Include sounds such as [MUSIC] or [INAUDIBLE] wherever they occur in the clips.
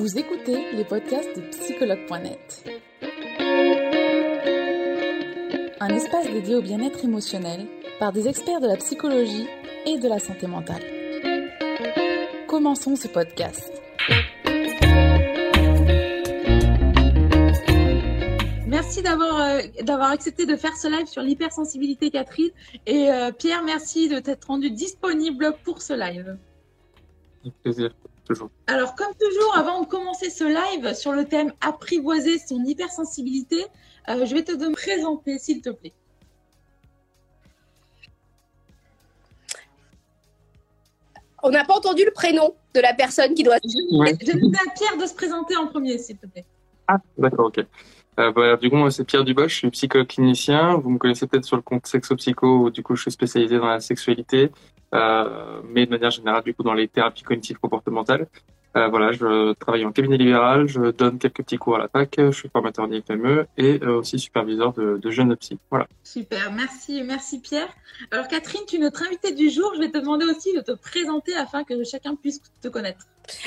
Vous écoutez les podcasts de psychologue.net. Un espace dédié au bien-être émotionnel par des experts de la psychologie et de la santé mentale. Commençons ce podcast. Merci d'avoir euh, d'avoir accepté de faire ce live sur l'hypersensibilité, Catherine. Et euh, Pierre, merci de t'être rendu disponible pour ce live. Avec plaisir, toujours. Alors, comme toujours, avant de commencer ce live sur le thème apprivoiser son hypersensibilité, euh, je vais te demander présenter, s'il te plaît. On n'a pas entendu le prénom de la personne qui doit. Ouais. Je vais demander à Pierre de se présenter en premier, s'il te plaît. Ah, d'accord, ok. Euh, bah, du coup, moi, c'est Pierre Dubois, je suis psychologue clinicien. Vous me connaissez peut-être sur le compte Sexo-Psycho, où du coup, je suis spécialisé dans la sexualité, mais de manière générale, du coup, dans les thérapies cognitives comportementales. Euh, voilà, je travaille en cabinet libéral, je donne quelques petits cours à la fac, je suis formateur en IFME et euh, aussi superviseur de, de jeunes psy. Voilà. Super, merci, merci Pierre. Alors Catherine, tu es notre invitée du jour. Je vais te demander aussi de te présenter afin que chacun puisse te connaître.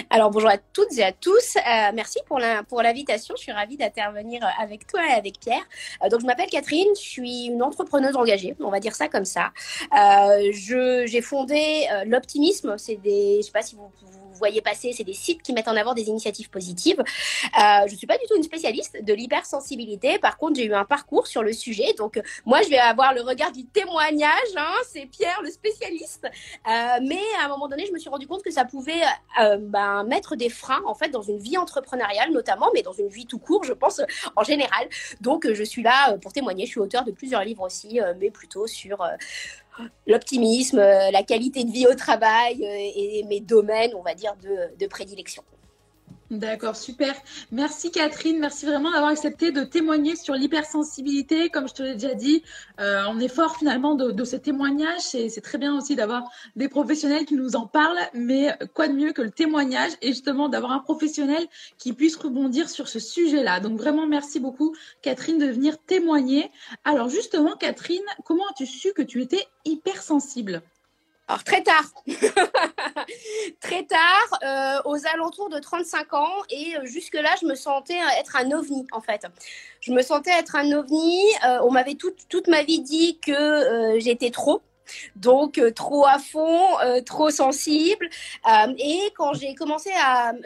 Alors bonjour à toutes et à tous. Euh, merci pour la pour l'invitation. Je suis ravie d'intervenir avec toi et avec Pierre. Euh, donc je m'appelle Catherine. Je suis une entrepreneuse engagée. On va dire ça comme ça. Euh, je j'ai fondé euh, l'optimisme. C'est des je sais pas si vous, vous voyez passer, c'est des sites qui mettent en avant des initiatives positives. Euh, je suis pas du tout une spécialiste de l'hypersensibilité. Par contre, j'ai eu un parcours sur le sujet. Donc, euh, moi, je vais avoir le regard du témoignage. Hein, c'est Pierre, le spécialiste. Euh, mais à un moment donné, je me suis rendu compte que ça pouvait ben, mettre des freins, en fait, dans une vie entrepreneuriale notamment, mais dans une vie tout court, je pense, en général. Donc, je suis là pour témoigner. Je suis auteur de plusieurs livres aussi, mais plutôt sur l'optimisme, euh, la qualité de vie au travail euh, et mes domaines, on va dire, de, de prédilection. D'accord, super. Merci Catherine, merci vraiment d'avoir accepté de témoigner sur l'hypersensibilité. Comme je te l'ai déjà dit, euh, on est fort finalement de, de ce témoignage et c'est très bien aussi d'avoir des professionnels qui nous en parlent, mais quoi de mieux que le témoignage et justement d'avoir un professionnel qui puisse rebondir sur ce sujet-là. Donc vraiment merci beaucoup Catherine de venir témoigner. Alors justement Catherine, comment as-tu su que tu étais hypersensible? Alors très tard, [LAUGHS] très tard, euh, aux alentours de 35 ans, et euh, jusque-là, je me sentais être un ovni en fait. Je me sentais être un ovni. euh, on m'avait toute ma vie dit que euh, j'étais trop. Donc euh, trop à fond, euh, trop sensible. Euh, et quand j'ai commencé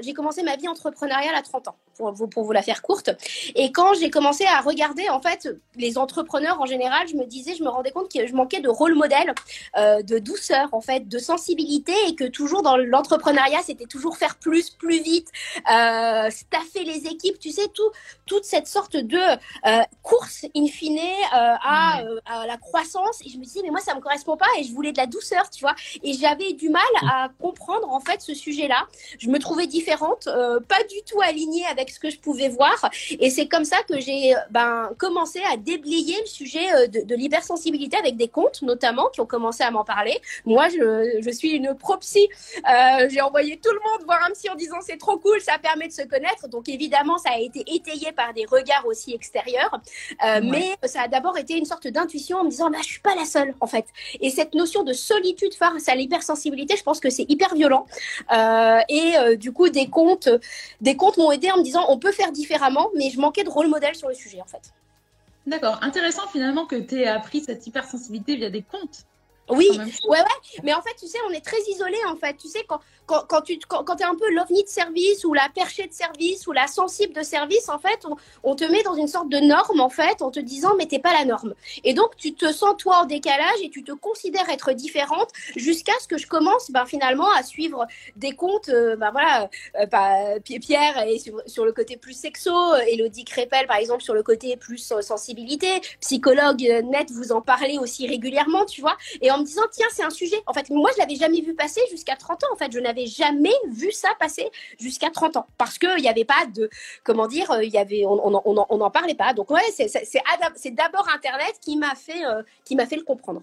j'ai commencé ma vie entrepreneuriale à 30 ans, pour vous, pour vous la faire courte. Et quand j'ai commencé à regarder en fait les entrepreneurs en général, je me disais, je me rendais compte que je manquais de rôle modèle, euh, de douceur en fait, de sensibilité, et que toujours dans l'entrepreneuriat, c'était toujours faire plus, plus vite, euh, staffer les équipes, tu sais, tout, toute cette sorte de euh, course in fine à, à la croissance. Et je me disais, mais moi, ça me correspond pas, et je voulais de la douceur, tu vois. Et j'avais du mal à comprendre en fait ce sujet-là. Je me trouvais différente, pas du tout alignée avec ce que je pouvais voir. Et c'est comme ça que j'ai ben, commencé à déblayer le sujet euh, de, de l'hypersensibilité avec des comptes notamment qui ont commencé à m'en parler. Moi, je, je suis une pro-psy. Euh, j'ai envoyé tout le monde voir un psy en disant c'est trop cool, ça permet de se connaître. Donc évidemment, ça a été étayé par des regards aussi extérieurs. Euh, Ouais. Mais ça a d'abord été une sorte d'intuition en me disant bah, je suis pas la seule en fait. Et cette notion de solitude face à l'hypersensibilité, je pense que c'est hyper violent. Euh, et euh, du coup, des comptes, des comptes m'ont aidé en me disant on peut faire différemment, mais je manquais de rôle modèle sur le sujet en fait. D'accord, intéressant finalement que tu aies appris cette hypersensibilité via des contes. Oui, ouais, ouais. Mais en fait, tu sais, on est très isolé en fait. Tu sais, quand, quand, quand tu quand, quand es un peu l'ovni de service ou la perchée de service ou la sensible de service, en fait, on, on te met dans une sorte de norme en fait en te disant mais t'es pas la norme. Et donc, tu te sens toi en décalage et tu te considères être différente jusqu'à ce que je commence ben, finalement à suivre des comptes. euh, ben voilà, Pi- Pierre est sur, sur le côté plus sexo, Elodie Crépel par exemple sur le côté plus euh, sensibilité, psychologue net, vous en parlez aussi régulièrement, tu vois et en me disant tiens c'est un sujet. En fait moi je l'avais jamais vu passer jusqu'à 30 ans en fait. Je n'avais jamais vu ça passer jusqu'à 30 ans. Parce que il n'y avait pas de comment dire euh, il y avait on on, on, en parlait pas. Donc ouais c'est d'abord internet qui m'a fait euh, qui m'a fait le comprendre.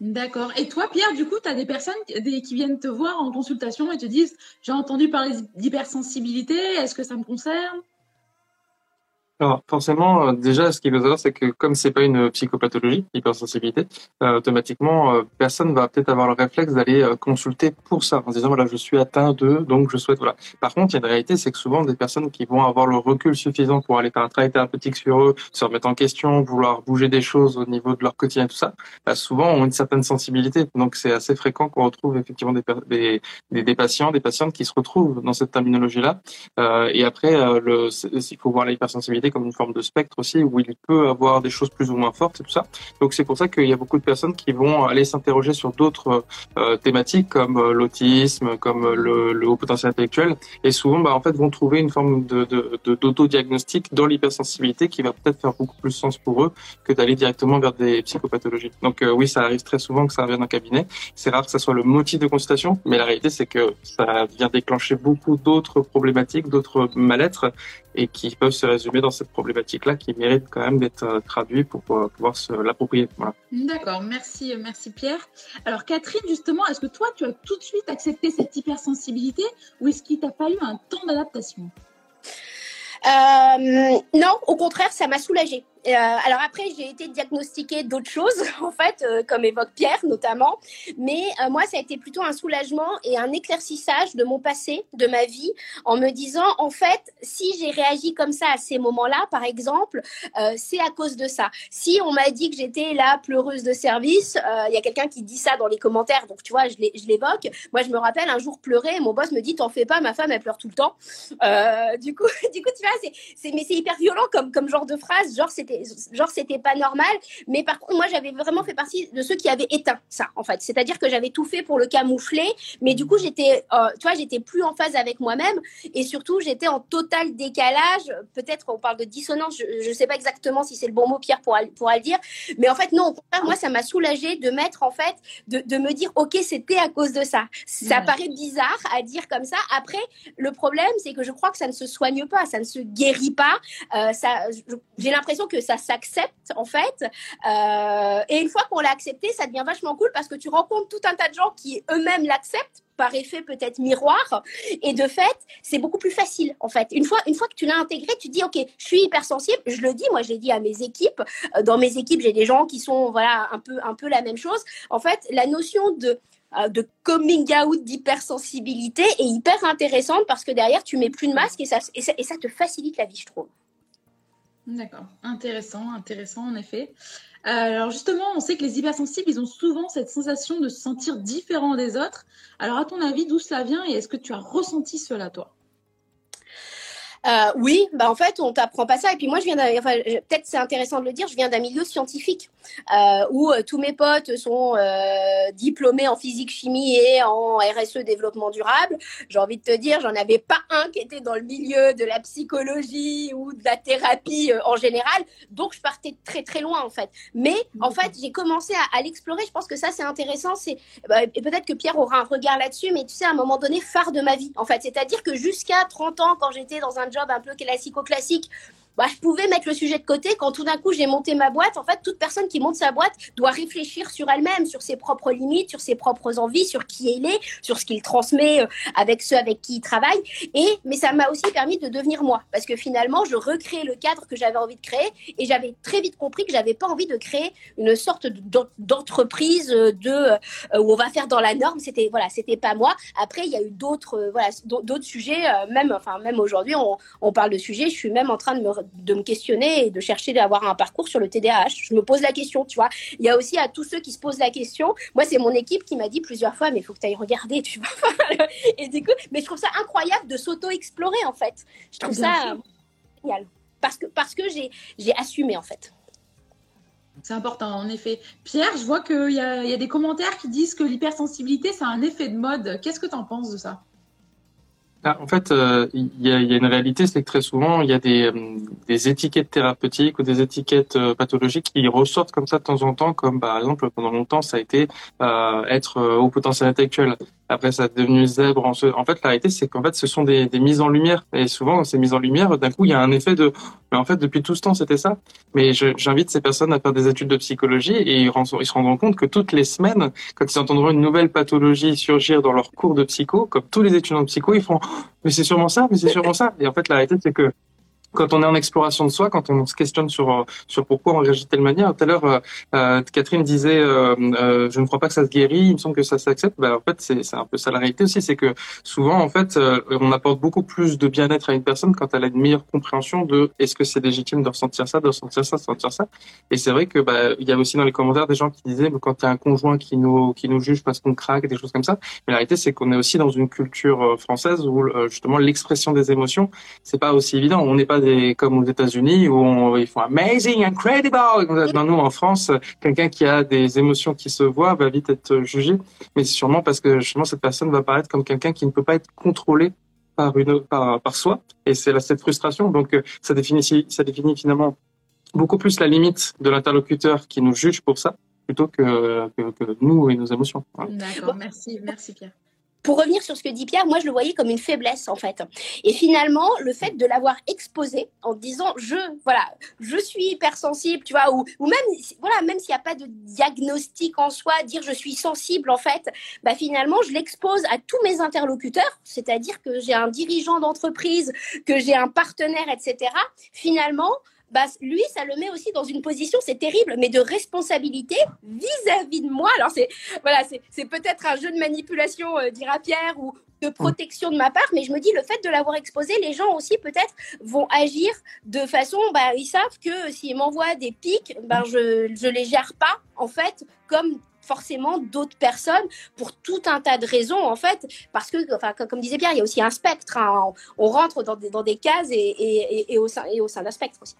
D'accord. Et toi, Pierre, du coup, tu as des personnes qui viennent te voir en consultation et te disent J'ai entendu parler d'hypersensibilité, est-ce que ça me concerne? Alors forcément, euh, déjà, ce qu'il faut savoir, c'est que comme c'est pas une psychopathologie, hypersensibilité, euh, automatiquement, euh, personne va peut-être avoir le réflexe d'aller euh, consulter pour ça, en disant voilà, je suis atteint de, donc je souhaite voilà. Par contre, il y a une réalité, c'est que souvent des personnes qui vont avoir le recul suffisant pour aller faire un travail thérapeutique sur eux, se remettre en question, vouloir bouger des choses au niveau de leur quotidien, tout ça, bah, souvent ont une certaine sensibilité. Donc c'est assez fréquent qu'on retrouve effectivement des, des, des, des, patients, des patientes qui se retrouvent dans cette terminologie-là. Euh, et après, le, il faut voir l'hypersensibilité comme une forme de spectre aussi, où il peut avoir des choses plus ou moins fortes et tout ça. Donc c'est pour ça qu'il y a beaucoup de personnes qui vont aller s'interroger sur d'autres euh, thématiques comme euh, l'autisme, comme euh, le, le, haut potentiel intellectuel, et souvent bah, en fait vont trouver une forme de d'autodiagnostic de, dans l'hypersensibilité qui va peut-être faire beaucoup plus sens pour eux que d'aller directement vers des psychopathologies. Donc euh, oui, ça arrive très souvent que ça revienne en cabinet. C'est rare que ça soit le motif de consultation, mais la réalité c'est que ça vient déclencher beaucoup d'autres problématiques, d'autres mal-être et qui peuvent se résumer dans cette problématique-là qui mérite quand même d'être euh, traduit pour pouvoir se l'approprier. Voilà. D'accord, merci, merci Pierre. Alors Catherine, justement, est-ce que toi, tu as tout de suite accepté cette hypersensibilité ou est-ce qu'il t'a fallu un temps d'adaptation? Euh, Non, au contraire, ça m'a soulagée. Euh, alors après, j'ai été diagnostiquée d'autres choses, [LAUGHS] en fait, euh, comme évoque Pierre notamment. Mais euh, moi, ça a été plutôt un soulagement et un éclaircissage de mon passé, de ma vie, en me disant, en fait, si j'ai réagi comme ça à ces moments-là, par exemple, c'est à cause de ça. Si on m'a dit que j'étais la pleureuse de service, il y a quelqu'un qui dit ça dans les commentaires, donc tu vois, je l'évoque. Moi, je me rappelle un jour pleurer, mon boss me dit, t'en fais pas, ma femme, elle pleure tout le temps. du coup, [LAUGHS] du coup, tu vois, c'est, mais c'est hyper violent comme, comme genre de phrase, genre c'était genre c'était pas normal. Mais par contre, moi, j'avais vraiment fait partie de ceux qui avaient éteint ça, en fait. C'est-à-dire que j'avais tout fait pour le camoufler, mais du coup, j'étais, euh, tu vois, j'étais plus en phase avec moi-même et surtout, j'étais en total décalage. Peut-être on parle de dissonance, je, sais pas exactement si c'est le bon mot, Pierre, pour, pour le dire, mais en fait, non, moi, ça m'a soulagé de mettre, en fait, de, de me dire, OK, c'était à cause de ça. Ça mmh. paraît bizarre à dire comme ça. Après, le problème, c'est que je crois que ça ne se soigne pas, ça ne se guérit pas. Euh, ça, j'ai l'impression que ça s'accepte en fait. Euh, et une fois qu'on l'a accepté, ça devient vachement cool parce que tu rencontres tout un tas de gens qui eux-mêmes l'acceptent par effet peut-être miroir. Et de fait c'est beaucoup plus facile en fait. Une fois une fois que tu l'as intégré tu dis ok je suis hypersensible. Je le dis moi je l'ai dit à mes équipes. Euh, dans mes équipes j'ai des gens qui sont voilà un peu un peu la même chose. En fait la notion de euh, de coming out d'hypersensibilité est hyper intéressante parce que derrière tu mets plus de masque et ça, et ça, et ça te facilite la vie je trouve D'accord, intéressant, intéressant en effet. Alors justement, on sait que les hypersensibles, ils ont souvent cette sensation de se sentir différents des autres. Alors à ton avis, d'où cela vient et est-ce que tu as ressenti cela toi? Euh, oui, bah en fait, on t'apprend pas ça. Et puis moi, je viens d'un, peut-être c'est intéressant de le dire, je viens d'un milieu scientifique euh, où euh, tous mes potes sont diplômés en physique, chimie et en RSE développement durable. J'ai envie de te dire, j'en avais pas un qui était dans le milieu de la psychologie ou de la thérapie en général. Donc, je partais très très loin en fait. Mais en fait, j'ai commencé à, l'explorer. Je pense que ça, c'est intéressant. C'est bah, peut-être que Pierre aura un regard là-dessus, mais tu sais, à un moment donné, phare de ma vie en fait. C'est-à-dire que jusqu'à 30 ans, quand j'étais dans un un peu classico-classique bah, je pouvais mettre le sujet de côté. Quand tout d'un coup j'ai monté ma boîte, en fait, toute personne qui monte sa boîte doit réfléchir sur elle-même, sur ses propres limites, sur ses propres envies, sur qui elle est, sur ce qu'il transmet euh, avec ceux avec qui il travaille. Et mais ça m'a aussi permis de devenir moi, parce que finalement, je recréais le cadre que j'avais envie de créer, et j'avais très vite compris que j'avais pas envie de créer une sorte d'entreprise de euh, où on va faire dans la norme. C'était voilà, c'était pas moi. Après, il y a eu d'autres euh, voilà d'autres sujets, même enfin même aujourd'hui, on, on parle de sujets. Je suis même en train de me de me questionner et de chercher d'avoir un parcours sur le TDAH. Je me pose la question, tu vois. Il y a aussi à tous ceux qui se posent la question. Moi, c'est mon équipe qui m'a dit plusieurs fois, mais il faut que tu ailles regarder, tu vois. [LAUGHS] et du coup, mais je trouve ça incroyable de s'auto-explorer, en fait. Je trouve Bien ça génial. Parce que, parce que j'ai assumé, en fait. C'est important, en effet. Pierre, je vois qu'il y, y, a des commentaires qui disent que l'hypersensibilité, c'est un effet de mode. Qu'est-ce que tu en penses de ça? Ah, en fait, euh, il y, a, une réalité, c'est que très souvent, il y a des, euh, étiquettes thérapeutiques ou des étiquettes euh, pathologiques qui ressortent comme ça de temps en temps, comme par exemple, pendant longtemps, ça a été être au potentiel intellectuel. Après, ça a devenu zèbre. En, fait, la réalité, c'est qu'en fait, ce sont des, mises en lumière. Et souvent, ces mises en lumière, d'un coup, il y a un effet de... Mais en fait, depuis tout ce temps, c'était ça. Mais j'invite ces personnes à faire des études de psychologie et ils, ils se rendront compte que toutes les semaines, quand ils entendront une nouvelle pathologie surgir dans leur cours de psycho, comme tous les étudiants de psycho, ils font mais c'est sûrement ça, mais c'est sûrement ça. Et en fait, la réalité, c'est que quand on est en exploration de soi, quand on se questionne sur euh, sur pourquoi on réagit de telle manière. Tout à l'heure, euh, euh Catherine disait, euh, euh, je ne crois pas que ça se guérit. Il me semble que ça s'accepte. Ben, en fait, c'est un peu ça la réalité aussi, c'est que souvent, en fait, on apporte beaucoup plus de bien-être à une personne quand elle a une meilleure compréhension de est-ce que c'est légitime de ressentir ça, de ressentir ça, de ressentir ça. Et c'est vrai que bah, il y a aussi dans les commentaires des gens qui disaient, mais quand il y un conjoint qui nous qui nous juge parce qu'on craque, des choses comme ça. Mais la réalité, c'est qu'on est aussi dans une culture française où justement l'expression des émotions, c'est pas aussi évident. On n'est pas des comme aux États-Unis où ils font amazing, incredible. Dans nous, en France, quelqu'un qui a des émotions qui se voient va vite être jugé, mais c'est sûrement parce que justement cette personne va paraître comme quelqu'un qui ne peut pas être contrôlé par une par, par soi, et c'est cette frustration. Donc ça définit ça définit finalement beaucoup plus la limite de l'interlocuteur qui nous juge pour ça plutôt que, que, que nous et nos émotions. D'accord, merci, merci Pierre pour revenir sur ce que dit Pierre, moi je le voyais comme une faiblesse en fait. Et finalement, le fait de l'avoir exposé en disant je voilà, je suis hypersensible, tu vois, ou, ou même voilà, même s'il n'y a pas de diagnostic en soi, dire je suis sensible en fait, bah finalement je l'expose à tous mes interlocuteurs, c'est-à-dire que j'ai un dirigeant d'entreprise, que j'ai un partenaire, etc. Finalement, bah, lui, ça le met aussi dans une position, c'est terrible, mais de responsabilité vis-à-vis de moi. Alors, c'est voilà, c'est peut-être un jeu de manipulation, euh, dira Pierre, ou de protection de ma part, mais je me dis, le fait de l'avoir exposé, les gens aussi peut-être vont agir de façon, bah, ils savent que s'ils m'envoient des pics, ben je ne les gère pas, en fait, comme forcément d'autres personnes pour tout un tas de raisons en fait parce que enfin comme disait Pierre il y a aussi un spectre hein. on, rentre dans des, dans des cases et, et, et, au sein et au sein d'un spectre aussi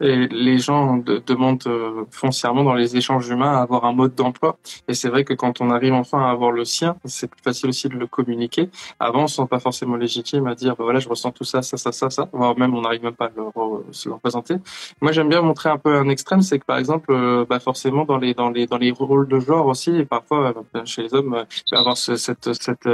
et les gens demandent euh, foncièrement dans les échanges humains à avoir un mode d'emploi. Et c'est vrai que quand on arrive enfin à avoir le sien, c'est plus facile aussi de le communiquer. Avant, on se sent pas forcément légitime à dire, bah voilà, je ressens tout ça, ça, ça, ça, ça. Voire même, on n'arrive même pas à leur, se leur présenter. Moi, j'aime bien montrer un peu un extrême, c'est que par exemple, euh, bah forcément dans les dans les dans les rôles de genre aussi, et parfois euh, chez les hommes, avoir ce, cette,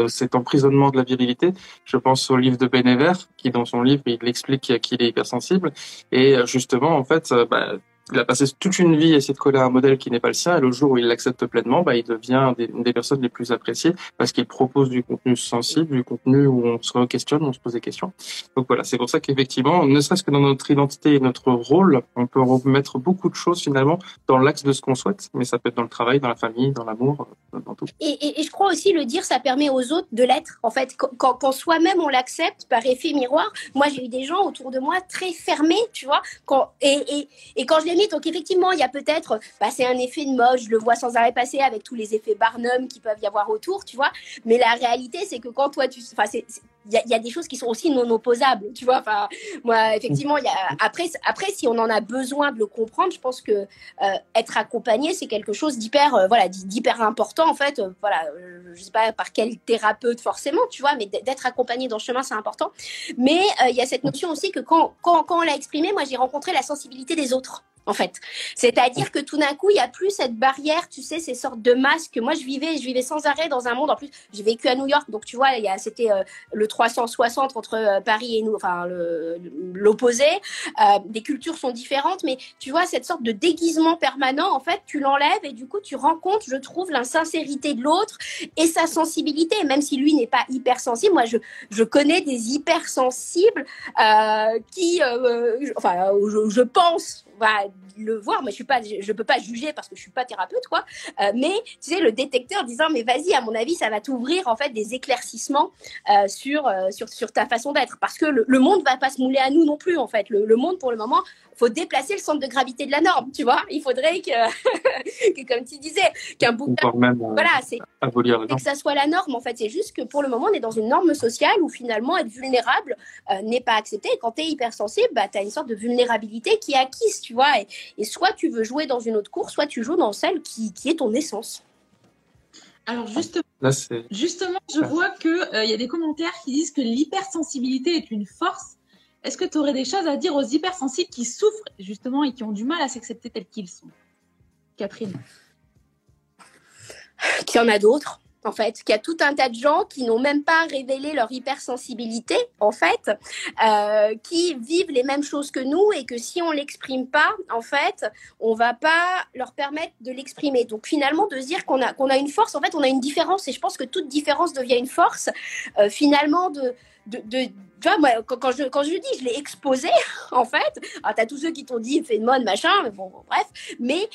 cet emprisonnement de la virilité. Je pense au livre de Bénévert, qui dans son livre, il explique qu'il est hypersensible. Et justement, en fait, euh, bah, il a passé toute une vie à essayer de coller un modèle qui n'est pas le sien, et le jour où il l'accepte pleinement, bah, il devient une des personnes les plus appréciées parce qu'il propose du contenu sensible, du contenu où on se questionne, on se pose des questions. Donc voilà, c'est pour ça qu'effectivement, ne serait-ce que dans notre identité et notre rôle, on peut remettre beaucoup de choses finalement dans l'axe de ce qu'on souhaite, mais ça peut être dans le travail, dans la famille, dans l'amour, dans tout. Et, et, je crois aussi le dire, ça permet aux autres de l'être. En fait, quand, quand soi-même on l'accepte par effet miroir, moi j'ai eu des gens autour de moi très fermés, tu vois, quand, et, et, et quand je donc effectivement, il y a peut-être, bah, c'est un effet de mode, je le vois sans arrêt passer avec tous les effets Barnum qui peuvent y avoir autour, tu vois. Mais la réalité, c'est que quand toi, tu, il y, a des choses qui sont aussi non opposables, tu vois. Enfin, moi, effectivement, y a, après, après, si on en a besoin de le comprendre, je pense que euh, être accompagné, c'est quelque chose d'hyper, euh, voilà, d'hyper important en fait. Euh, voilà, je sais pas par quel thérapeute forcément, tu vois, mais d'être accompagné dans ce chemin, c'est important. Mais il y a cette notion aussi que quand, quand, quand on l'a exprimé, moi, j'ai rencontré la sensibilité des autres en fait. C'est-à-dire que tout d'un coup, il n'y a plus cette barrière, tu sais, ces sortes de masques. Moi, je vivais, je vivais sans arrêt dans un monde. En plus, j'ai vécu à New York, donc tu vois, c'était euh, le 360 entre euh, Paris et nous, enfin l'opposé. Euh, des cultures sont différentes, mais tu vois, cette sorte de déguisement permanent, en fait, tu l'enlèves et du coup, tu rencontres, je trouve, l'insincérité de l'autre et sa sensibilité. Même si lui n'est pas hypersensible, moi, je, connais des hypersensibles qui, enfin, je pense le voir. Moi, je suis pas, je peux pas juger parce que je suis pas thérapeute, quoi. Euh, mais tu le détecteur disant, mais vas-y, à mon avis, ça va t'ouvrir en fait des éclaircissements euh, sur, euh, sur ta façon d'être, parce que le, le, monde va pas se mouler à nous non plus, en fait. Le monde, pour le moment, faut déplacer le centre de gravité de la norme, tu vois. Il faudrait que, [LAUGHS] que comme tu disais, qu'un bouquin, voilà, c'est que ça soit la norme. En fait, c'est juste que pour le moment, on est dans une norme sociale où finalement être vulnérable n'est pas accepté. Et quand tu es hypersensible, bah, tu as une sorte de vulnérabilité qui est acquise, tu vois. Et, et soit tu veux jouer dans une autre course, soit tu joues dans celle qui, qui est ton essence. Alors justement, justement je vois qu'il euh, il y a des commentaires qui disent que l'hypersensibilité est une force. Est-ce que tu aurais des choses à dire aux hypersensibles qui souffrent justement et qui ont du mal à s'accepter tels qu'ils sont? Catherine [LAUGHS] Qu'il y en a d'autres en fait, qu'il y a tout un tas de gens qui n'ont même pas révélé leur hypersensibilité, en fait, euh, qui vivent les mêmes choses que nous et que si on l'exprime pas, en fait, on va pas leur permettre de l'exprimer. Donc finalement, de se dire qu'on a qu'on a une force, en fait, on a une différence et je pense que toute différence devient une force. Euh, finalement, de de, tu vois, moi, quand, je, quand je dis, je l'ai exposé, [LAUGHS] en fait. Alors, t'as tous ceux qui t'ont dit, fais de mode, machin, mais bon, bref. Mais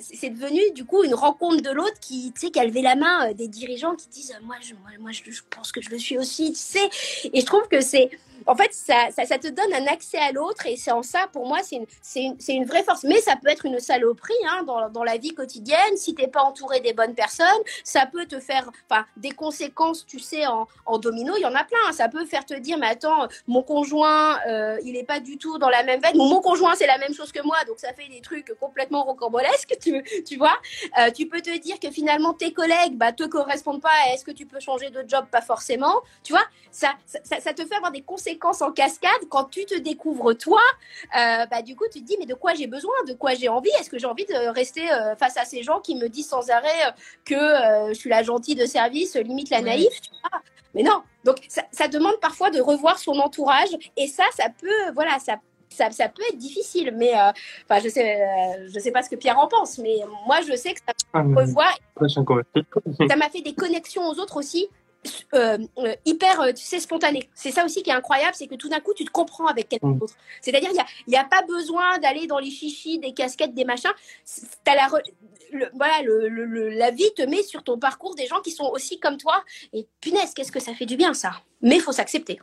c'est devenu, du coup, une rencontre de l'autre qui, tu sais, qui a levé la main euh, des dirigeants qui disent, moi, je, moi, moi je, pense que je le suis aussi, tu sais. Et je trouve que c'est, en fait, ça, te donne un accès à l'autre et c'est en ça, pour moi, c'est une, une, une, vraie force. Mais ça peut être une saloperie hein, dans, dans, la vie quotidienne. Si t'es pas entouré des bonnes personnes, ça peut te faire des conséquences, tu sais, en, en domino. Il y en a plein. Hein. Ça peut faire te dire, mais attends, mon conjoint, euh, il est pas du tout dans la même veine. mon conjoint, c'est la même chose que moi, donc ça fait des trucs complètement rocambolesques, tu, tu vois. Euh, tu peux te dire que finalement, tes collègues bah, te correspondent pas. Est-ce que tu peux changer de job? Pas forcément. Tu vois, ça, ça, ça te fait avoir des conséquences en cascade quand tu te découvres toi. Euh, bah, du coup, tu te dis, mais de quoi j'ai besoin De quoi j'ai envie? Est-ce que j'ai envie de rester euh, face à ces gens qui me disent sans arrêt euh, que je suis la gentille de service, limite la naïve Mais non. Donc, ça, demande parfois de revoir son entourage. Et ça, ça peut, voilà, ça ça, ça, peut être difficile, mais enfin, je sais, je sais pas ce que Pierre en pense, mais moi, je sais que ça ah, revoir. Ça m'a fait des connexions aux autres aussi euh, euh, hyper, euh, tu sais, spontané. C'est ça aussi qui est incroyable, c'est que tout d'un coup, tu te comprends avec quelqu'un mm. d'autre. C'est-à-dire, il n'y a, a, pas besoin d'aller dans les chichis, des casquettes, des machins. As la, voilà, le, la vie te met sur ton parcours des gens qui sont aussi comme toi. Et punaise, qu'est-ce que ça fait du bien, ça. Mais il faut s'accepter.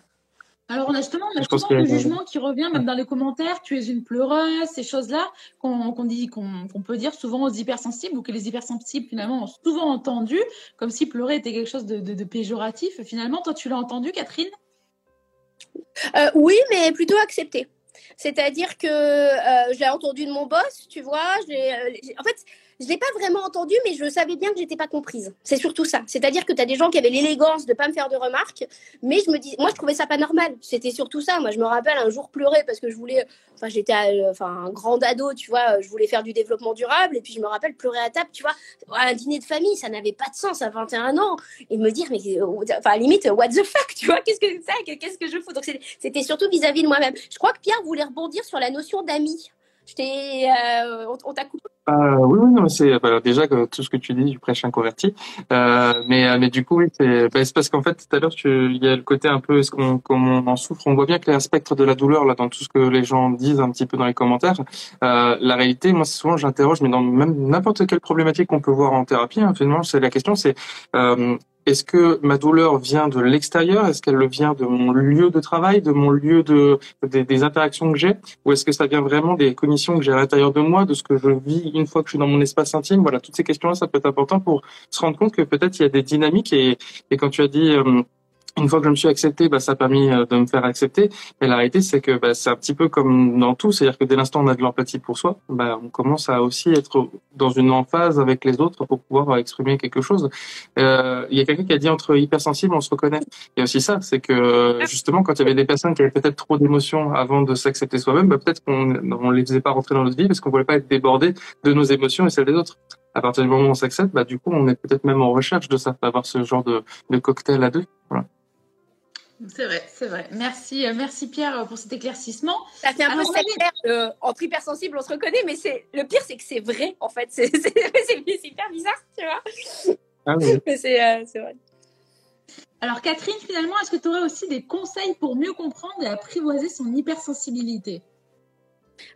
Alors, on a justement, on a justement le jugement qui revient, même dans les commentaires, tu es une pleureuse, ces choses-là, qu'on dit, qu'on peut dire souvent aux hypersensibles, ou que les hypersensibles, finalement, ont souvent entendu, comme si pleurer était quelque chose de, péjoratif. Finalement, toi, tu l'as entendu, Catherine? Euh, Oui, mais plutôt accepté. C'est-à-dire que euh, je l'ai entendu de mon boss, tu vois. Euh, en fait, je l'ai pas vraiment entendu, mais je savais bien que j'étais pas comprise. C'est surtout ça. C'est-à-dire que tu as des gens qui avaient l'élégance de pas me faire de remarques, mais je me dis, moi je trouvais ça pas normal. C'était surtout ça. Moi je me rappelle un jour pleurer parce que je voulais, enfin j'étais, enfin un grand ado, tu vois, je voulais faire du développement durable et puis je me rappelle pleurer à table, tu vois, un dîner de famille, ça n'avait pas de sens à 21 ans et me dire mais, enfin limite what the fuck, tu vois, qu'est-ce que c'est, qu'est-ce que je fous? Donc c'était surtout vis-à-vis de moi-même. Je crois que Pierre voulait rebondir sur la notion d'amis. Euh, on, t'a coupé euh, Oui, oui, non, c'est bah, déjà tout ce que tu dis, du prêche un converti. Euh, mais, mais du coup, oui, c'est bah, parce qu'en fait, tout à l'heure, il y a le côté un peu, est-ce qu'on, on en souffre? On voit bien qu'il y a un spectre de la douleur là dans tout ce que les gens disent un petit peu dans les commentaires. la réalité, moi, souvent, j'interroge, mais dans même n'importe quelle problématique qu'on peut voir en thérapie, hein, finalement, c'est la question, c'est est-ce que ma douleur vient de l'extérieur? Est-ce qu'elle vient de mon lieu de travail, de mon lieu de des, interactions que j'ai, ou est-ce que ça vient vraiment des cognitions que j'ai à l'intérieur de moi, de ce que je vis une fois que je suis dans mon espace intime Voilà, toutes ces questions-là, ça peut être important pour se rendre compte que peut-être il y a des dynamiques et, et quand tu as dit euh, une fois que je me suis accepté, bah, ça a permis euh, de me faire accepter. Mais la réalité, c'est que bah, c'est un petit peu comme dans tout, c'est-à-dire que dès l'instant on a de l'empathie pour soi, bah, on commence à aussi être dans une emphase avec les autres pour pouvoir exprimer quelque chose. Euh, il y a quelqu'un qui a dit entre hypersensibles, on se reconnaît. Il y a aussi ça, c'est que justement, quand il y avait des personnes qui avaient peut-être trop d'émotions avant de s'accepter soi-même, bah, peut-être qu'on ne les faisait pas rentrer dans notre vie parce qu'on voulait pas être débordé de nos émotions et celles des autres. À partir du moment où on s'accepte, bah, du coup, on est peut-être même en recherche de ça, d'avoir ce genre de, de cocktail à deux. Voilà. C'est vrai, c'est vrai. Merci, euh, merci Pierre pour cet éclaircissement. Ça fait un peu sectaire. Euh, entre hypersensible, on se reconnaît, mais c'est le pire, c'est que c'est vrai en fait. [LAUGHS] C'est hyper bizarre, tu vois. Ah oui. [LAUGHS] mais euh, c'est vrai. Alors Catherine, finalement, est-ce que tu aurais aussi des conseils pour mieux comprendre et apprivoiser son hypersensibilité?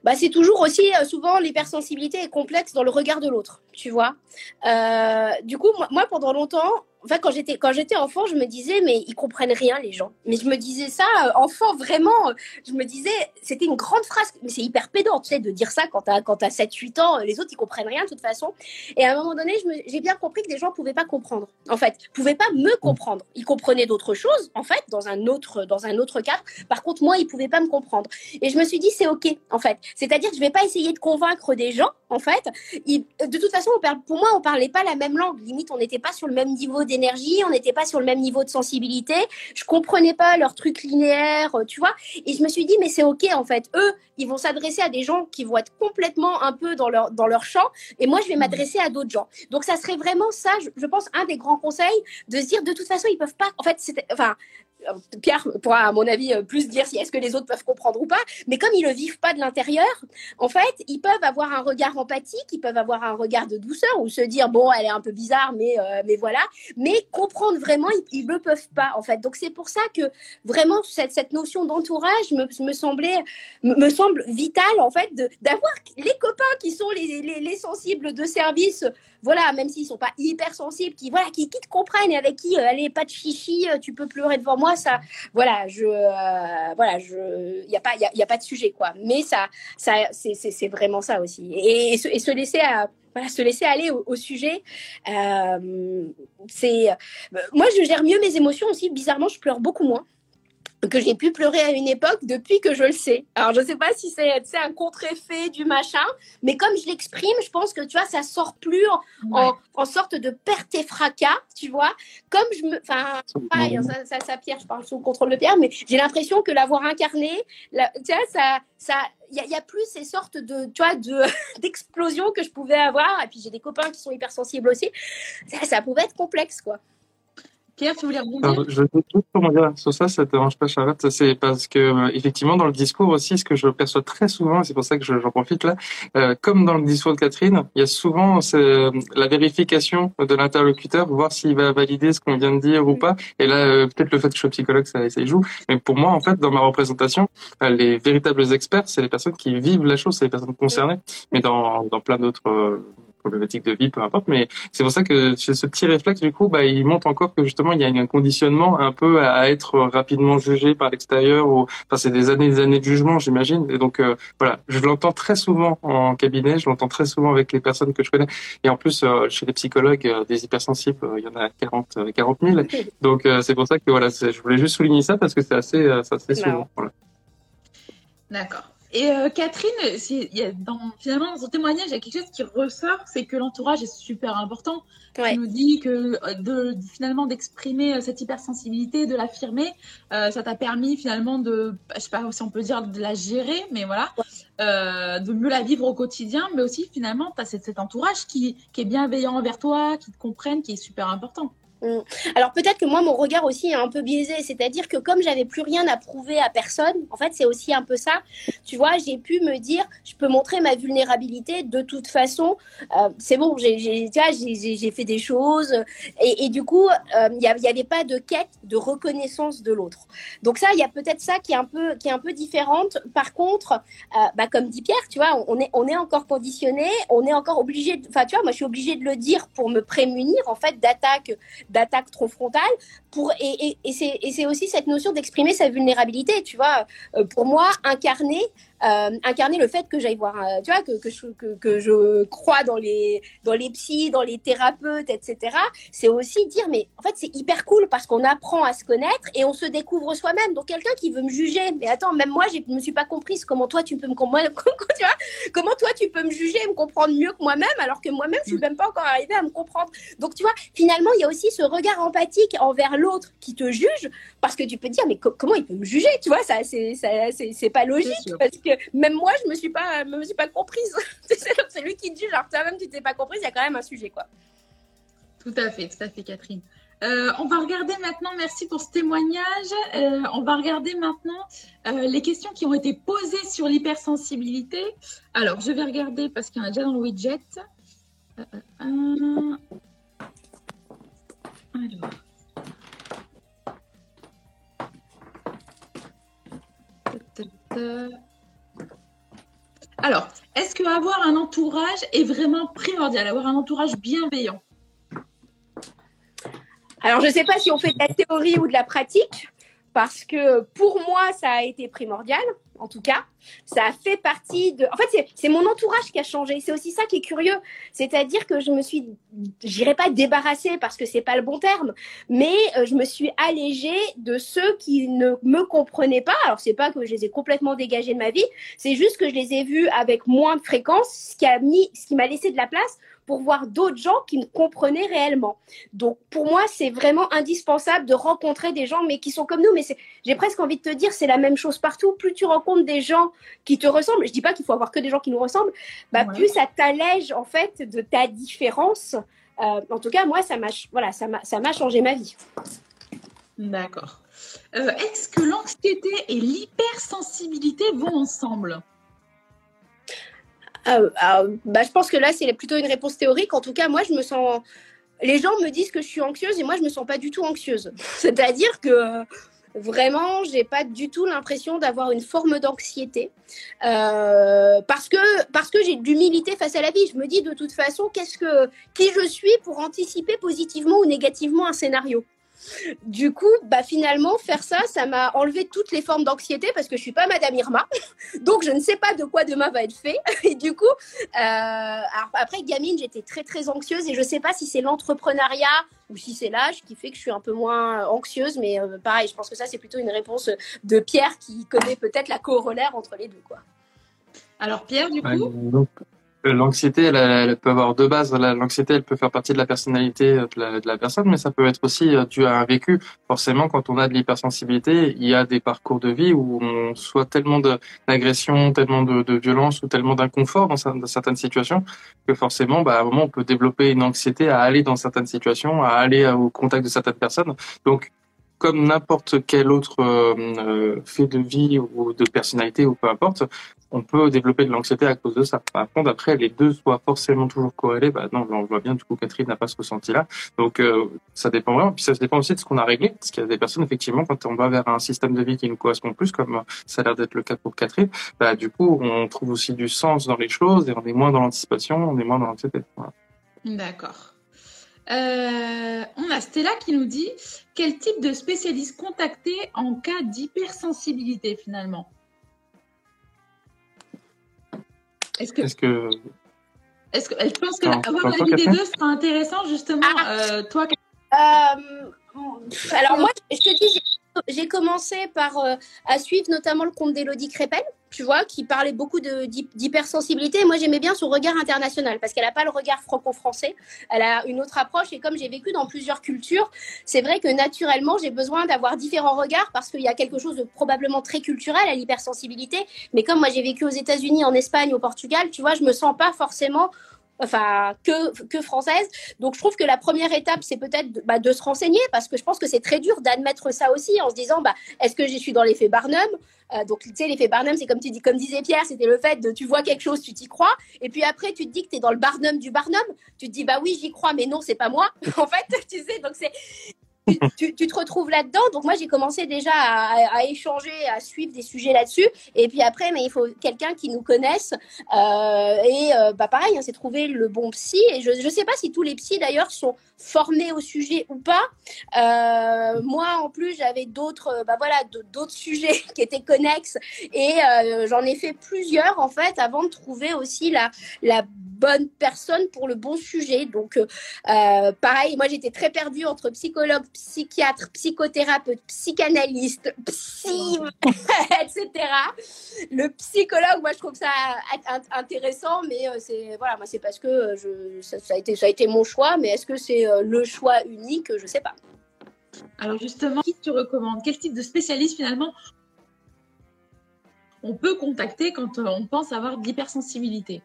Bah, c'est toujours aussi souvent l'hypersensibilité est complexe dans le regard de l'autre, tu vois. du coup, moi, pendant longtemps, Enfin, quand j'étais quand j'étais enfant, je me disais mais ils comprennent rien les gens. Mais je me disais ça euh, enfant vraiment, euh, je me disais c'était une grande phrase mais c'est hyper pédant tu sais de dire ça quand tu as quand as 7 8 ans, les autres ils comprennent rien de toute façon. Et à un moment donné, j'ai bien compris que les gens pouvaient pas comprendre. En fait, pouvaient pas me comprendre. Ils comprenaient d'autres choses en fait dans un autre dans un autre cadre. Par contre, moi, ils pouvaient pas me comprendre. Et je me suis dit c'est OK en fait. C'est-à-dire que je vais pas essayer de convaincre des gens en fait. de toute façon, on, pour moi, on parlait pas la même langue. Limite, on n'était pas sur le même niveau d'énergie, on n'était pas sur le même niveau de sensibilité. Je comprenais pas leurs trucs linéaires, euh, tu vois. Et je me suis dit, mais c'est ok en fait. Eux, ils vont s'adresser à des gens qui vont être complètement un peu dans leur dans leur champ, et moi, je vais m'adresser à d'autres gens. Donc, ça serait vraiment ça, je, pense, un des grands conseils de se dire, de toute façon, ils peuvent pas. En fait, enfin, Pierre pourra, à mon avis, plus dire si est-ce que les autres peuvent comprendre ou pas. Mais comme ils le vivent pas de l'intérieur, en fait, ils peuvent avoir un regard empathique, ils peuvent avoir un regard de douceur ou se dire bon, elle est un peu bizarre, mais mais voilà. Mais comprendre vraiment, ils, ne le peuvent pas en fait. Donc c'est pour ça que vraiment cette, cette notion d'entourage me, me semblait me semble vitale en fait d'avoir les copains qui sont les, les sensibles de service voilà, même s'ils sont pas hyper sensibles, qui voilà, qui, te comprennent et avec qui, euh, allez, pas de chichi, euh, tu peux pleurer devant moi, ça, voilà, je, euh, voilà, je, y a pas, y a, pas de sujet quoi. Mais ça, ça, c'est vraiment ça aussi. Et, se, laisser à voilà, se laisser aller au, sujet. c'est moi, je gère mieux mes émotions aussi. Bizarrement, je pleure beaucoup moins que j'ai pu pleurer à une époque depuis que je le sais. Alors, je ne sais pas si c'est un contre-effet du machin, mais comme je l'exprime, je pense que, tu vois, ça sort plus en, en, sorte de perte et fracas, tu vois. Comme je me... Enfin, pareil, hein, ça, ça, ça, Pierre, je parle sous le contrôle de Pierre, mais j'ai l'impression que l'avoir incarné, tu vois, ça... ça il n'y a, a, plus ces sortes de, tu vois, [LAUGHS] d'explosions que je pouvais avoir. Et puis, j'ai des copains qui sont hypersensibles aussi. Ça, ça pouvait être complexe, quoi. Pierre, tu voulais rebondir Je vais juste rebondir sur ça, ça ne te dérange pas, Charlotte. C'est parce que, euh, effectivement, dans le discours aussi, ce que je perçois très souvent, et c'est pour ça que j'en profite là, euh, comme dans le discours de Catherine, il y a souvent euh, la vérification de l'interlocuteur, voir s'il va valider ce qu'on vient de dire ou pas. Et là, euh, peut-être le fait que je sois psychologue, ça, ça y joue. Mais pour moi, en fait, dans ma représentation, les véritables experts, c'est les personnes qui vivent la chose, c'est les personnes concernées. Mais dans, dans plein d'autres problématique de vie, peu importe. Mais c'est pour ça que ce petit réflexe, du coup, bah, il montre encore que justement, il y a un conditionnement un peu à être rapidement jugé par l'extérieur. Ou... Enfin, c'est des années des années de jugement, j'imagine. Et donc, euh, voilà, je l'entends très souvent en cabinet, je l'entends très souvent avec les personnes que je connais. Et en plus, euh, chez les psychologues, euh, des hypersensibles, il y en a 40, 40 000. Donc, c'est pour ça que voilà, je voulais juste souligner ça parce que c'est assez, assez souvent. Voilà. D'accord. Et euh, Catherine, y a dans, finalement, dans son témoignage, il y a quelque chose qui ressort, c'est que l'entourage est super important. Ouais. nous dit que euh, de, finalement d'exprimer euh, cette hypersensibilité, de l'affirmer, ça t'a permis finalement de, je sais pas si on peut dire de la gérer, mais voilà, de mieux la vivre au quotidien, mais aussi finalement, tu as cet, cet entourage qui, qui est bienveillant envers toi, qui te comprenne, qui est super important. Mm. Alors peut-être que moi mon regard aussi est un peu biaisé, c'est-à-dire que comme j'avais plus rien à prouver à personne, en fait c'est aussi un peu ça. Tu vois, j'ai pu me dire, je peux montrer ma vulnérabilité de toute façon. Euh, c'est bon, j'ai fait des choses et, du coup euh, il n'y avait pas de quête de reconnaissance de l'autre. Donc ça, il y a peut-être ça qui est un peu qui est un peu différente. Par contre, euh, bah, comme dit Pierre, tu vois, on est on est encore conditionné, on est encore obligé. Enfin tu vois, moi je suis obligée de le dire pour me prémunir en fait d'attaques d'attaque trop frontale. Pour, et, et, et c'est aussi cette notion d'exprimer sa vulnérabilité. Tu vois, euh, pour moi, incarner, euh, incarner le fait que j'aille voir, euh, tu vois, que, que, je, que, que, je crois dans les, dans les psys, dans les thérapeutes, etc. C'est aussi dire, mais en fait, c'est hyper cool parce qu'on apprend à se connaître et on se découvre soi-même. Donc, quelqu'un qui veut me juger, mais attends, même moi, je ne me suis pas comprise. Comment toi, tu peux me comprendre [LAUGHS] Comment toi, tu peux me juger et me comprendre mieux que moi-même alors que moi-même, je suis mm. même pas encore arrivée à me comprendre. Donc, tu vois, finalement, il y a aussi ce regard empathique envers l'autre qui te juge parce que tu peux te dire, mais comment il peut me juger Tu vois, ça, c'est pas logique parce que même moi, je me me suis pas comprise. [LAUGHS] c'est lui qui juge. Alors toi-même, tu t'es pas comprise. Il y a quand même un sujet, quoi. Tout à fait, tout à fait, Catherine. Euh, on va regarder maintenant, merci pour ce témoignage. Euh, on va regarder maintenant euh, les questions qui ont été posées sur l'hypersensibilité. Alors, je vais regarder parce qu'il y en a déjà dans le widget. Alors, est-ce que avoir un entourage est vraiment primordial, avoir un entourage bienveillant? Alors, je ne sais pas si on fait de la théorie ou de la pratique, parce que pour moi, ça a été primordial en tout cas. Ça a fait partie de. En fait, c'est mon entourage qui a changé. C'est aussi ça qui est curieux. C'est-à-dire que je me suis, j'irai pas débarrassée parce que c'est pas le bon terme, mais euh, je me suis allégée de ceux qui ne me comprenaient pas. Alors, c'est pas que je les ai complètement dégagés de ma vie, c'est juste que je les ai vus avec moins de fréquence, ce qui mis, ce qui m'a laissé de la place pour voir d'autres gens qui me comprenaient réellement. Donc pour moi, c'est vraiment indispensable de rencontrer des gens, mais qui sont comme nous. Mais j'ai presque envie de te dire, c'est la même chose partout. Plus tu rencontres des gens qui te ressemblent, je dis pas qu'il faut avoir que des gens qui nous ressemblent, bah, plus ça t'allège en fait de ta différence. Euh, en tout cas, moi, ça m'a voilà, ça m'a changé ma vie. D'accord. Est-ce que l'anxiété et l'hypersensibilité vont ensemble? Bah, Je pense que là, c'est plutôt une réponse théorique. En tout cas, moi, je me sens les gens me disent que je suis anxieuse et moi, je me sens pas du tout anxieuse. [LAUGHS] C'est-à-dire que vraiment, j'ai pas du tout l'impression d'avoir une forme d'anxiété euh, parce que parce que j'ai de l'humilité face à la vie. Je me dis de toute façon, qu'est-ce que qui je suis pour anticiper positivement ou négativement un scénario? Du coup, bah finalement, faire ça, ça m'a enlevé toutes les formes d'anxiété parce que je suis pas Madame Irma, [LAUGHS] donc je ne sais pas de quoi demain va être fait. [LAUGHS] Et du coup, euh, après gamine, j'étais très très anxieuse et je sais pas si c'est l'entrepreneuriat ou si c'est l'âge qui fait que je suis un peu moins anxieuse, mais euh, pareil, je pense que ça c'est plutôt une réponse de Pierre qui connaît peut-être la corollaire entre les deux, quoi. Alors Pierre, du coup? L'anxiété, elle, peut avoir deux bases. L'anxiété, elle peut faire partie de la personnalité de la, de la, personne, mais ça peut être aussi euh, dû à un vécu. Forcément, quand on a de l'hypersensibilité, il y a des parcours de vie où on soit tellement d'agression, tellement de, de, violence ou tellement d'inconfort dans, certaines situations que forcément, bah, à un moment, on peut développer une anxiété à aller dans certaines situations, à aller au contact de certaines personnes. Donc, comme n'importe quel autre euh, euh, fait de vie ou de personnalité ou peu importe, on peut développer de l'anxiété à cause de ça. Par contre, après, les deux soient forcément toujours corrélés, bah non, on voit bien, du coup, Catherine n'a pas ce ressenti-là. Donc, euh, ça dépend vraiment. Puis ça dépend aussi de ce qu'on a réglé. Parce qu'il y a des personnes, effectivement, quand on va vers un système de vie qui nous correspond plus, comme ça a l'air d'être le cas pour Catherine, bah, du coup, on trouve aussi du sens dans les choses et on est moins dans l'anticipation, on est moins dans l'anxiété. D'accord. Euh, on a Stella qui nous dit quel type de spécialiste contacter en cas d'hypersensibilité finalement? Est-ce que. Est-ce que... Est-ce que elle pense que avoir l'avis des deux sera intéressant justement ah. euh, toi euh, alors moi je te dis j'ai commencé par euh, à suivre notamment le compte d'Elodie Crépel, tu vois, qui parlait beaucoup d'hypersensibilité. Moi, j'aimais bien son regard international parce qu'elle n'a pas le regard franco-français. Elle a une autre approche. Et comme j'ai vécu dans plusieurs cultures, c'est vrai que naturellement, j'ai besoin d'avoir différents regards parce qu'il y a quelque chose de probablement très culturel à l'hypersensibilité. Mais comme moi, j'ai vécu aux États-Unis, en Espagne, au Portugal, tu vois, je me sens pas forcément enfin que, que française. Donc je trouve que la première étape, c'est peut-être bah, de se renseigner parce que je pense que c'est très dur d'admettre ça aussi en se disant bah, est-ce que je suis dans l'effet Barnum? Euh, Donc tu sais, l'effet Barnum, c'est comme, tu dis, comme disait Pierre, c'était le fait de tu vois quelque chose, tu t'y crois. Et puis après, tu te dis que tu es dans le Barnum du Barnum. Tu te dis bah oui, j'y crois, mais non, c'est pas moi. [LAUGHS] en fait, tu sais, donc c'est tu, te retrouves là-dedans. Donc moi, j'ai commencé déjà à, échanger, à suivre des sujets là-dessus. Et puis après, mais il faut quelqu'un qui nous connaisse. Euh, et euh, bah pareil, hein, c'est trouver le bon psy. Et je ne sais pas si tous les psys d'ailleurs sont formés au sujet ou pas. Euh, moi, en plus, j'avais d'autres, bah voilà, sujets [LAUGHS] qui étaient connexes. Et j'en ai fait plusieurs en fait avant de trouver aussi la, la bonne personne pour le bon sujet. Donc, pareil, moi j'étais très perdue entre psychologue, psychiatre, psychothérapeute, psychanalyste, psy, [LAUGHS] etc. Le psychologue, moi, je trouve ça intéressant, mais euh, c'est voilà, moi, c'est parce que euh, ça, a été, ça a été mon choix, mais est-ce que c'est euh, le choix unique? Je sais pas. Alors justement, qui tu recommandes? Quel type de spécialiste finalement on peut contacter quand on pense avoir de l'hypersensibilité?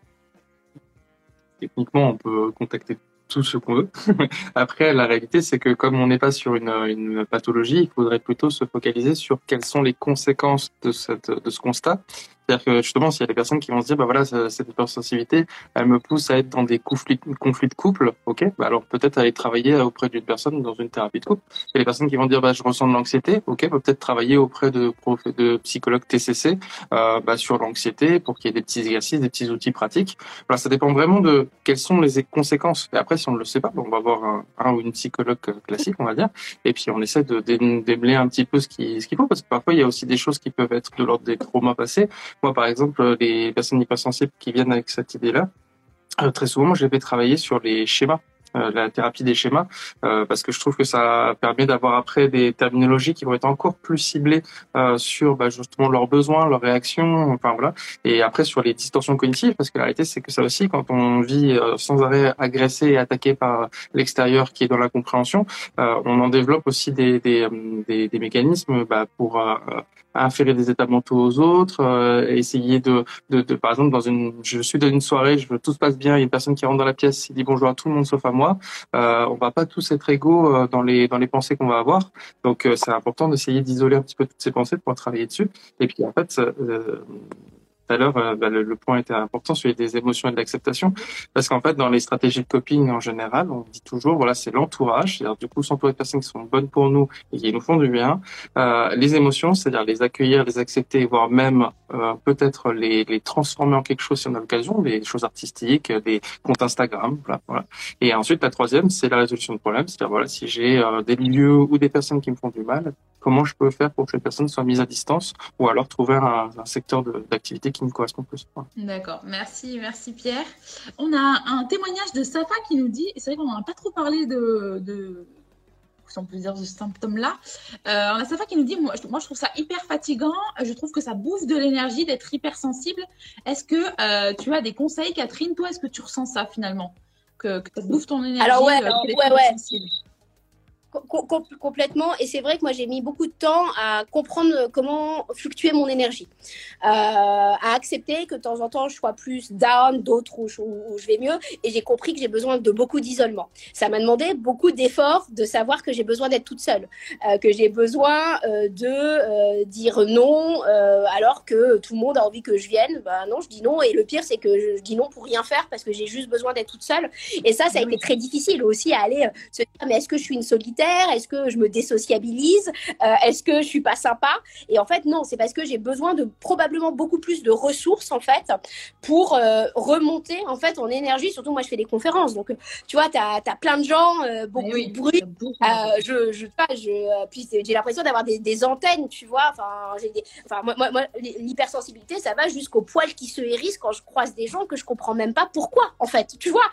Techniquement, on peut contacter tout ce qu'on veut. [LAUGHS] Après, la réalité, c'est que comme on n'est pas sur une, pathologie, il faudrait plutôt se focaliser sur quelles sont les conséquences de ce constat c'est-à-dire que justement, s'il y a des personnes qui vont se dire, bah voilà, cette hypersensibilité, elle me pousse à être dans des conflits, conflits de couple, ok, bah alors peut-être aller travailler auprès d'une personne dans une thérapie de couple. Il y a des personnes qui vont dire, bah je ressens de l'anxiété, ok, bah, peut-être travailler auprès de, de psychologues TCC euh, bah, sur l'anxiété pour qu'il y ait des petits exercices, des petits outils pratiques. Voilà, ça dépend vraiment de quelles sont les conséquences. Et après, si on ne le sait pas, bah, on va voir un, ou une psychologue classique, on va dire, et puis on essaie de démêler un petit peu ce qu'il ce qu'il faut, parce que parfois il y a aussi des choses qui peuvent être de l'ordre des traumas passés moi, par exemple, les personnes hypersensibles qui viennent avec cette idée-là, euh, très souvent, je les fais travailler sur les schémas euh, la thérapie des schémas, euh, parce que je trouve que ça permet d'avoir après des terminologies qui vont être encore plus ciblées euh, sur bah, justement leurs besoins, leurs réactions, enfin voilà. Et après sur les distorsions cognitives, parce que la réalité c'est que ça aussi, quand on vit sans arrêt agressé et attaqué par l'extérieur qui est dans la compréhension, on en développe aussi des, des, des, des mécanismes bah, pour inférer des états mentaux aux autres, essayer de, de, de, par exemple dans une, je suis dans une soirée, je veux tout se passe bien, il y a une personne qui rentre dans la pièce, il dit bonjour à tout le monde sauf à moi moi, euh, on va pas tous être égaux euh, dans les dans les pensées qu'on va avoir. Donc euh, c'est important d'essayer d'isoler un petit peu toutes ces pensées pour travailler dessus. Et puis en fait, euh, tout à l'heure, euh, bah, le, le, point était important, celui des émotions et de l'acceptation, parce qu'en fait, dans les stratégies de coping en général, on dit toujours, voilà, c'est l'entourage, c'est-à-dire du coup s'entourer de personnes qui sont bonnes pour nous et qui nous font du bien. Euh, les émotions, c'est-à-dire les accueillir, les accepter, voire même euh, peut-être les, les transformer en quelque chose si on a l'occasion, des choses artistiques, des comptes Instagram, voilà, voilà. Et ensuite, la troisième, c'est la résolution de problèmes, c'est-à-dire voilà, si j'ai euh, des lieux ou des personnes qui me font du mal, comment je peux faire pour que ces personnes soient mises à distance ou alors trouver un, un secteur d'activité qui me correspond plus. D'accord, merci, merci Pierre. On a un témoignage de Safa qui nous dit, et c'est vrai qu'on n'en a pas trop parlé de, de si on peut dire, ce symptôme-là. Euh, on a Safa qui nous dit, moi je, moi je, trouve ça hyper fatigant, je trouve que ça bouffe de l'énergie d'être hypersensible. Est-ce que euh, tu as des conseils, Catherine? Toi, est-ce que tu ressens ça finalement? Que, que ça bouffe ton énergie Alors ouais, alors, ouais, ouais complètement. Et c'est vrai que moi, j'ai mis beaucoup de temps à comprendre comment fluctuer mon énergie, euh, à accepter que de temps en temps, je sois plus down, d'autres où, où, je vais mieux. Et j'ai compris que j'ai besoin de beaucoup d'isolement. Ça m'a demandé beaucoup d'efforts de savoir que j'ai besoin d'être toute seule, euh, que j'ai besoin euh, de dire non alors que tout le monde a envie que je vienne. Ben non, je dis non. Et le pire, c'est que je, dis non pour rien faire parce que j'ai juste besoin d'être toute seule. Et ça, ça a été très difficile aussi à aller se dire, mais est-ce que je suis une solitaire est-ce que je me désociabilise euh, Est-ce que je suis pas sympa? Et en fait, non, c'est parce que j'ai besoin de probablement beaucoup plus de ressources en fait pour euh, remonter en fait en énergie. Surtout moi, je fais des conférences, donc tu vois, tu as, plein de gens, euh, beaucoup oui, de bruit. je, je, pas, je, puis j'ai l'impression d'avoir des, des, antennes, tu vois. Enfin, j'ai des, enfin, moi, moi, moi l'hypersensibilité, ça va jusqu'au poil qui se hérisse quand je croise des gens que je comprends même pas pourquoi. En fait, tu vois,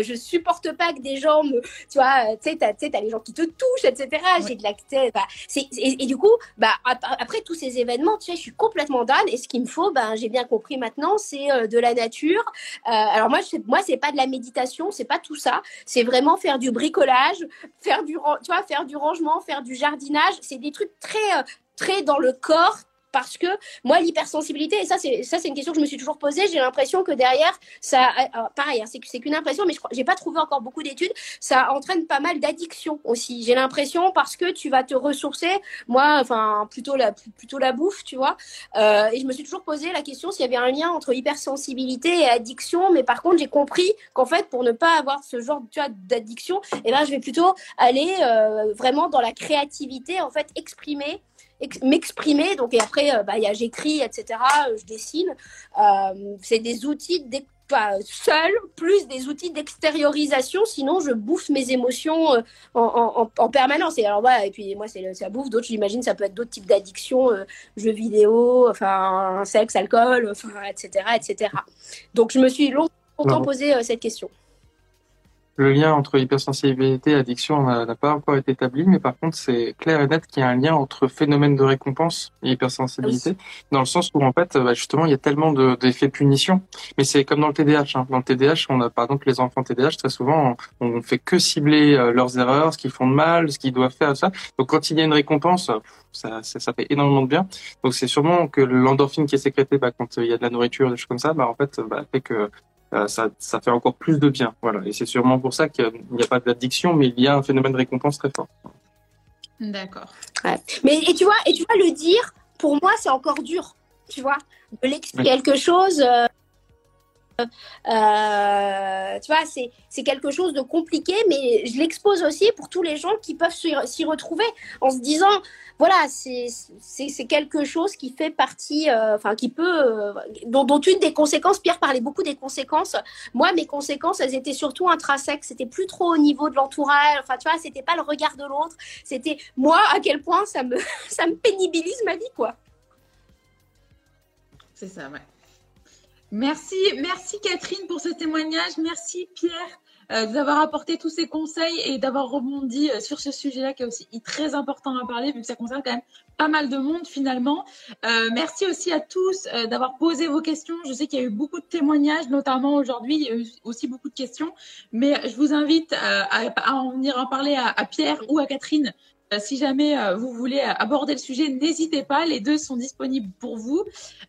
je supporte pas que des gens me, tu vois, tu sais, t'as, as les gens qui te touche, etc. J'ai de la, bah, et, et, du coup, bah, après tous ces événements, tu sais, je suis complètement dan. Et ce qu'il me faut, ben, j'ai bien compris maintenant, c'est euh, de la nature. Euh, alors moi, je, moi, c'est pas de la méditation, c'est pas tout ça. C'est vraiment faire du bricolage, faire du, tu vois, faire du rangement, faire du jardinage. C'est des trucs très, euh, très dans le corps, parce que moi l'hypersensibilité et ça c'est ça c'est une question que je me suis toujours posée j'ai l'impression que derrière ça euh, pareil hein, c'est c'est qu'une impression mais je j'ai pas trouvé encore beaucoup d'études ça entraîne pas mal d'addiction aussi j'ai l'impression parce que tu vas te ressourcer moi enfin plutôt la plutôt la bouffe tu vois euh, et je me suis toujours posé la question s'il y avait un lien entre hypersensibilité et addiction mais par contre j'ai compris qu'en fait pour ne pas avoir ce genre tu vois d'addiction et eh ben je vais plutôt aller euh, vraiment dans la créativité en fait exprimer m'exprimer. Donc, et après, euh, bah, j'écris, etc. Je dessine. Euh, c'est des outils pas seul, plus des outils d'extériorisation, sinon je bouffe mes émotions euh, en, en, en, permanence. Et alors voilà, et puis moi c'est ça bouffe, d'autres j'imagine ça peut être d'autres types d'addictions, euh, jeux vidéo, enfin sexe, alcool, enfin etc. etc. Donc je me suis longtemps posé euh, cette question le lien entre hypersensibilité et addiction n'a pas encore été établi, mais par contre, c'est clair et net qu'il y a un lien entre phénomène de récompense et hypersensibilité, dans le sens où, en fait, bah, justement, il y a tellement d'effets de, punition. Mais c'est comme dans le TDAH. Hein. Dans le TDAH, on a, par exemple, les enfants TDAH, très souvent, on, on fait que cibler euh, leurs erreurs, ce qu'ils font de mal, ce qu'ils doivent faire, ça. Donc, quand il y a une récompense, ça, ça, ça fait énormément de bien. Donc, c'est sûrement que l'endorphine qui est sécrétée bah, quand il y a de la nourriture, des choses comme ça, bah, en fait, bah, fait que euh, ça, ça, fait encore plus de bien. Voilà. Et c'est sûrement pour ça qu'il n'y a, pas d'addiction, mais il y a un phénomène de récompense très fort. D'accord. Ouais. Mais et tu vois, et tu vois le dire, pour moi, c'est encore dur. Tu vois, de l'expliquer quelque chose. Euh, euh, tu vois, c'est quelque chose de compliqué, mais je l'expose aussi pour tous les gens qui peuvent s'y retrouver en se disant, voilà, c'est quelque chose qui fait partie, euh, qui peut, euh, dont, dont, une des conséquences, Pierre parlait beaucoup des conséquences. Moi, mes conséquences, elles étaient surtout intrinsèques. C'était plus trop au niveau de l'entourage. Enfin, tu vois, c'était pas le regard de l'autre. C'était moi, à quel point ça me, [LAUGHS] ça me pénibilise ma vie, quoi. C'est ça, ouais. Merci, merci Catherine pour ce témoignage. Merci Pierre euh, d'avoir apporté tous ces conseils et d'avoir rebondi euh, sur ce sujet-là qui est aussi très important à parler vu que ça concerne quand même pas mal de monde finalement. Euh, merci aussi à tous euh, d'avoir posé vos questions. Je sais qu'il y a eu beaucoup de témoignages, notamment aujourd'hui, il y a eu aussi beaucoup de questions, mais je vous invite à, en venir en parler à Pierre ou à Catherine si jamais vous voulez aborder le sujet, n'hésitez pas. Les deux sont disponibles pour vous.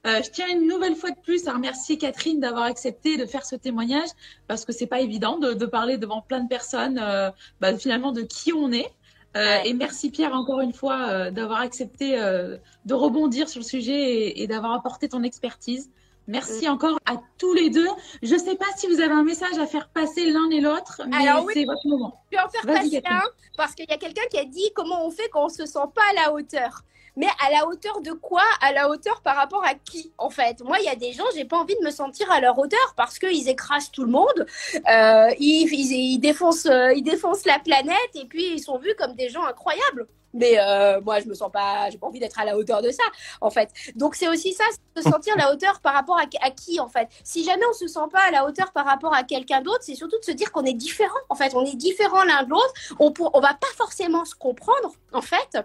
je tiens une nouvelle fois de plus à remercier Catherine d'avoir accepté de faire ce témoignage parce que c'est pas évident de, parler devant plein de personnes, bah, finalement, de qui on est. Et merci Pierre encore une fois d'avoir accepté de rebondir sur le sujet et d'avoir apporté ton expertise. Merci encore à tous les deux. Je ne sais pas si vous avez un message à faire passer l'un et l'autre, mais c'est votre moment. Je vais en faire passer un parce qu'il y a quelqu'un qui a dit comment on fait quand on ne se sent pas à la hauteur. Mais à la hauteur de quoi? À la hauteur par rapport à qui En fait, moi, il y a des gens, j'ai pas envie de me sentir à leur hauteur parce qu'ils écrasent tout le monde, euh, ils, ils, défoncent, euh, ils défoncent la planète et puis ils sont vus comme des gens incroyables. Mais euh, moi, je me sens pas, j'ai pas envie d'être à la hauteur de ça, en fait. Donc c'est aussi ça, se sentir à la hauteur par rapport à, à, qui, en fait. Si jamais on se sent pas à la hauteur par rapport à quelqu'un d'autre, c'est surtout de se dire qu'on est différent, en fait. On est différent l'un de l'autre. On pour, on va pas forcément se comprendre, en fait.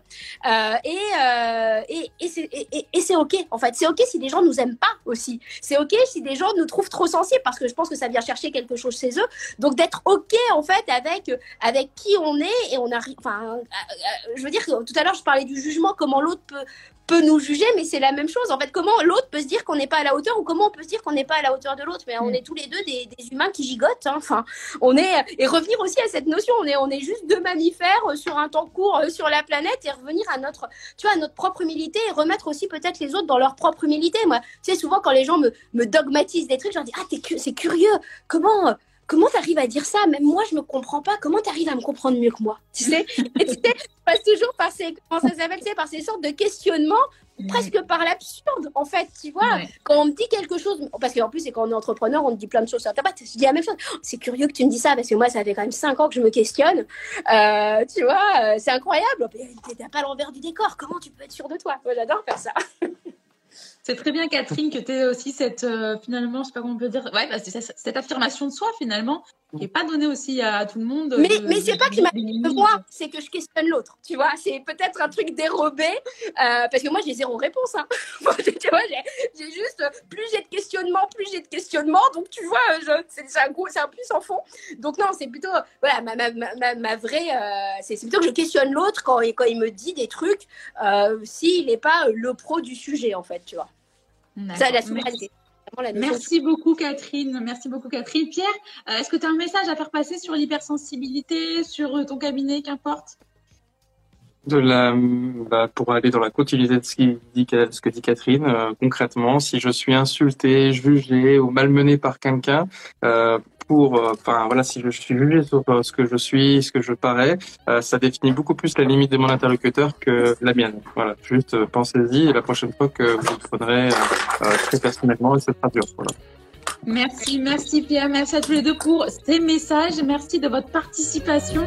Euh, et, euh, et, et c'est et, et ok, en fait. C'est ok si des gens nous aiment pas aussi. C'est ok si des gens nous trouvent trop sensibles, parce que je pense que ça vient chercher quelque chose chez eux. Donc d'être ok, en fait, avec avec qui on est et on arrive. Enfin, je veux dire tout à l'heure, je parlais du jugement, comment l'autre peut, peut nous juger, mais c'est la même chose. En fait, comment l'autre peut se dire qu'on n'est pas à la hauteur ou comment on peut se dire qu'on n'est pas à la hauteur de l'autre. Mais on mm. est tous les deux des, humains qui gigotent. Hein. Enfin, on est et revenir aussi à cette notion. On est on est juste deux mammifères euh, sur un temps court euh, sur la planète et revenir à notre tu vois à notre propre humilité et remettre aussi peut-être les autres dans leur propre humilité. Moi, tu sais souvent quand les gens me, me dogmatisent des trucs, je leur dis ah c'est curieux. Comment comment tu arrives à dire ça? Même moi, je me comprends pas. Comment tu arrives à me comprendre mieux que moi? Tu sais? Et tu sais, passe toujours par ces, comment ça s'appelle, par ces sortes de questionnements, presque par l'absurde, en fait, tu vois? Quand on me dit quelque chose, parce qu'en plus, c'est quand on est entrepreneur, on te dit plein de choses sur Internet, je dis la même chose. Oh, c'est curieux que tu me dis ça, parce que moi, ça fait quand même 5 ans que je me questionne. Euh, tu vois, euh, c'est incroyable. T'as pas l'envers du décor. Comment tu peux être sûr de toi? Moi, j'adore faire ça. [LAUGHS] C'est très bien, Catherine, que tu aies aussi cette, euh, finalement, je sais pas comment on peut dire, ouais, bah, cette affirmation de soi, finalement, qui n'est pas donnée aussi à tout le monde. Mais, euh, mais c'est pas que je m'appelle moi, c'est que je questionne l'autre, tu vois. C'est peut-être un truc dérobé, euh, parce que moi, j'ai zéro réponse. Hein. [LAUGHS] tu vois, j'ai juste, plus j'ai de questionnements, plus j'ai de questionnements. Donc, tu vois, c'est un, un plus en fond. Donc, non, c'est plutôt, voilà, ma, ma, ma, ma vraie, c'est plutôt que je questionne l'autre quand, quand il me dit des trucs, s'il n'est pas le pro du sujet, en fait, tu vois. Ça, la souveraineté. Merci beaucoup Catherine, merci beaucoup Catherine. Pierre, euh, est-ce que tu as un message à faire passer sur l'hypersensibilité, sur euh, ton cabinet, qu'importe? De la, bah, pour aller dans la continuité de ce, qui dit, que dit Catherine, euh, concrètement, si je suis insulté, jugé ou malmené par quelqu'un, pour, euh, enfin voilà, si je suis jugé sur euh, ce que je suis, ce que je parais, euh, ça définit beaucoup plus la limite de mon interlocuteur que la mienne. Voilà, juste pensez-y la prochaine fois que vous le prendrez très personnellement, et ce sera dur. Voilà. Merci, merci Pierre, merci à tous les deux pour ces messages, merci de votre participation.